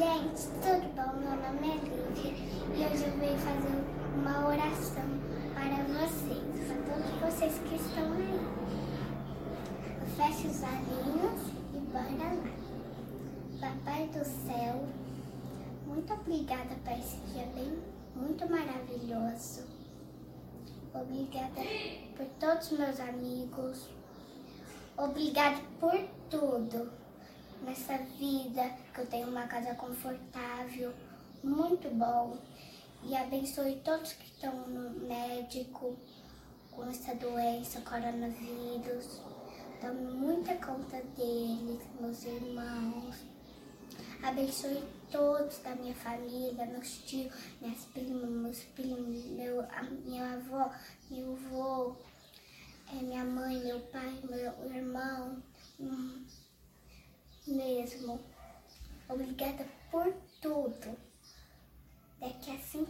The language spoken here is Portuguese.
Gente, tudo bom? Meu nome é Lívia e hoje eu venho fazer uma oração para vocês, para todos vocês que estão aí. Feche os olhinhos e bora lá. Papai do céu, muito obrigada por esse dia bem, muito maravilhoso. Obrigada por todos meus amigos. Obrigada por tudo nessa vida, que eu tenho uma casa confortável, muito bom. E abençoe todos que estão no médico com essa doença, coronavírus. Tome muita conta deles, meus irmãos. Abençoe todos da minha família, meus tios, minhas primas, meus primos, meu, a minha avó, meu avô, é, minha mãe, meu pai, meu irmão. Hum mesmo. Obrigada por tudo. É que assim